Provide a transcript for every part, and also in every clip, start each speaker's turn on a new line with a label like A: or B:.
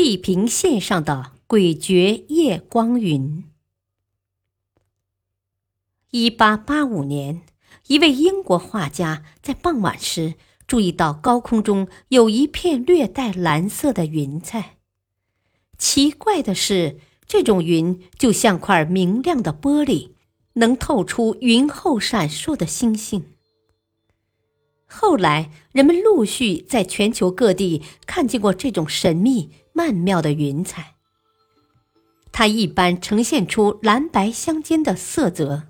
A: 地平线上的诡谲夜光云。一八八五年，一位英国画家在傍晚时注意到高空中有一片略带蓝色的云彩。奇怪的是，这种云就像块明亮的玻璃，能透出云后闪烁的星星。后来，人们陆续在全球各地看见过这种神秘曼妙的云彩。它一般呈现出蓝白相间的色泽，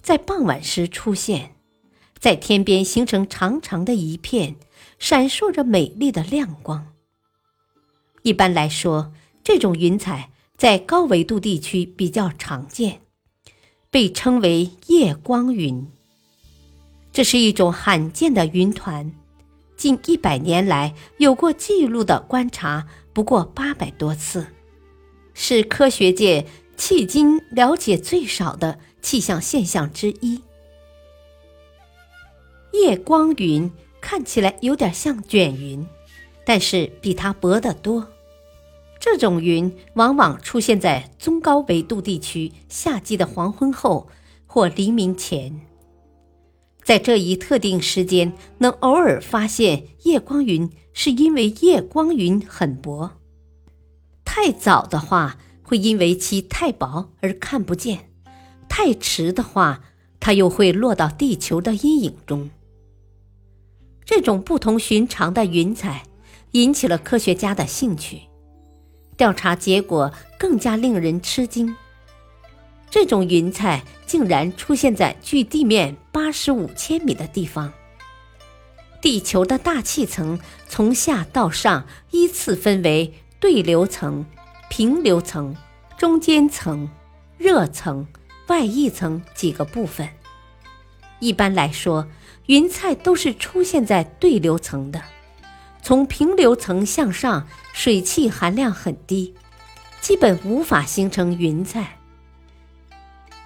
A: 在傍晚时出现，在天边形成长长的一片，闪烁着美丽的亮光。一般来说，这种云彩在高纬度地区比较常见，被称为夜光云。这是一种罕见的云团，近一百年来有过记录的观察不过八百多次，是科学界迄今了解最少的气象现象之一。夜光云看起来有点像卷云，但是比它薄得多。这种云往往出现在中高纬度地区夏季的黄昏后或黎明前。在这一特定时间能偶尔发现夜光云，是因为夜光云很薄；太早的话，会因为其太薄而看不见；太迟的话，它又会落到地球的阴影中。这种不同寻常的云彩引起了科学家的兴趣，调查结果更加令人吃惊。这种云彩竟然出现在距地面八十五千米的地方。地球的大气层从下到上依次分为对流层、平流层、中间层、热层、外溢层几个部分。一般来说，云彩都是出现在对流层的。从平流层向上，水汽含量很低，基本无法形成云彩。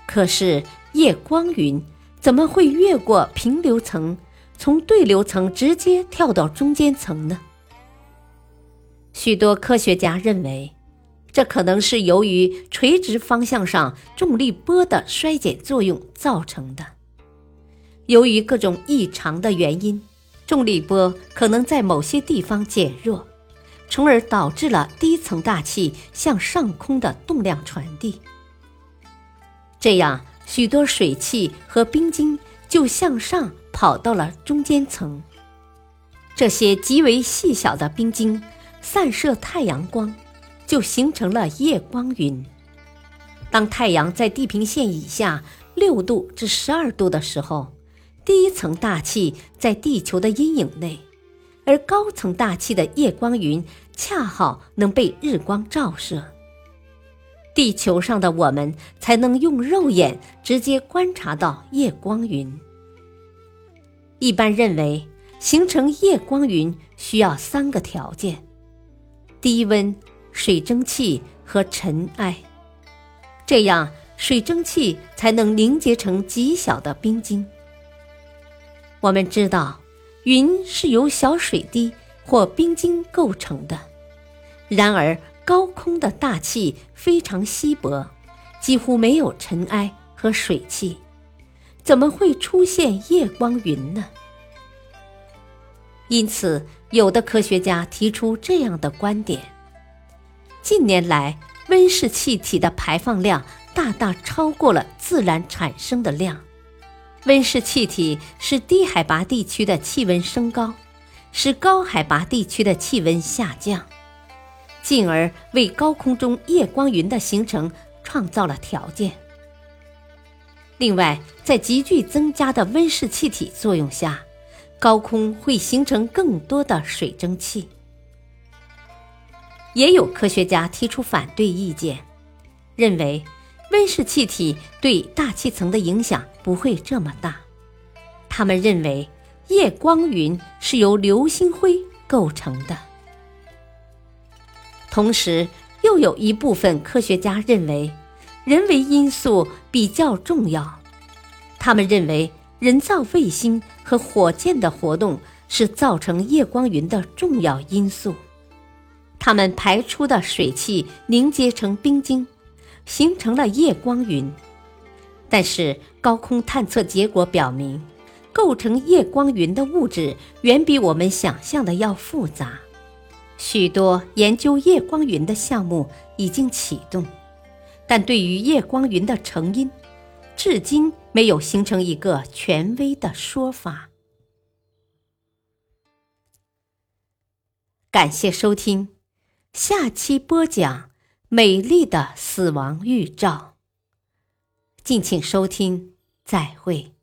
A: 可是夜光云怎么会越过平流层，从对流层直接跳到中间层呢？许多科学家认为，这可能是由于垂直方向上重力波的衰减作用造成的。由于各种异常的原因，重力波可能在某些地方减弱，从而导致了低层大气向上空的动量传递。这样，许多水汽和冰晶就向上跑到了中间层。这些极为细小的冰晶散射太阳光，就形成了夜光云。当太阳在地平线以下六度至十二度的时候，低层大气在地球的阴影内，而高层大气的夜光云恰好能被日光照射。地球上的我们才能用肉眼直接观察到夜光云。一般认为，形成夜光云需要三个条件：低温、水蒸气和尘埃。这样，水蒸气才能凝结成极小的冰晶。我们知道，云是由小水滴或冰晶构成的。然而，高空的大气非常稀薄，几乎没有尘埃和水汽，怎么会出现夜光云呢？因此，有的科学家提出这样的观点：近年来，温室气体的排放量大大超过了自然产生的量。温室气体使低海拔地区的气温升高，使高海拔地区的气温下降。进而为高空中夜光云的形成创造了条件。另外，在急剧增加的温室气体作用下，高空会形成更多的水蒸气。也有科学家提出反对意见，认为温室气体对大气层的影响不会这么大。他们认为夜光云是由流星灰构成的。同时，又有一部分科学家认为，人为因素比较重要。他们认为，人造卫星和火箭的活动是造成夜光云的重要因素。它们排出的水汽凝结成冰晶，形成了夜光云。但是，高空探测结果表明，构成夜光云的物质远比我们想象的要复杂。许多研究夜光云的项目已经启动，但对于夜光云的成因，至今没有形成一个权威的说法。感谢收听，下期播讲《美丽的死亡预兆》。敬请收听，再会。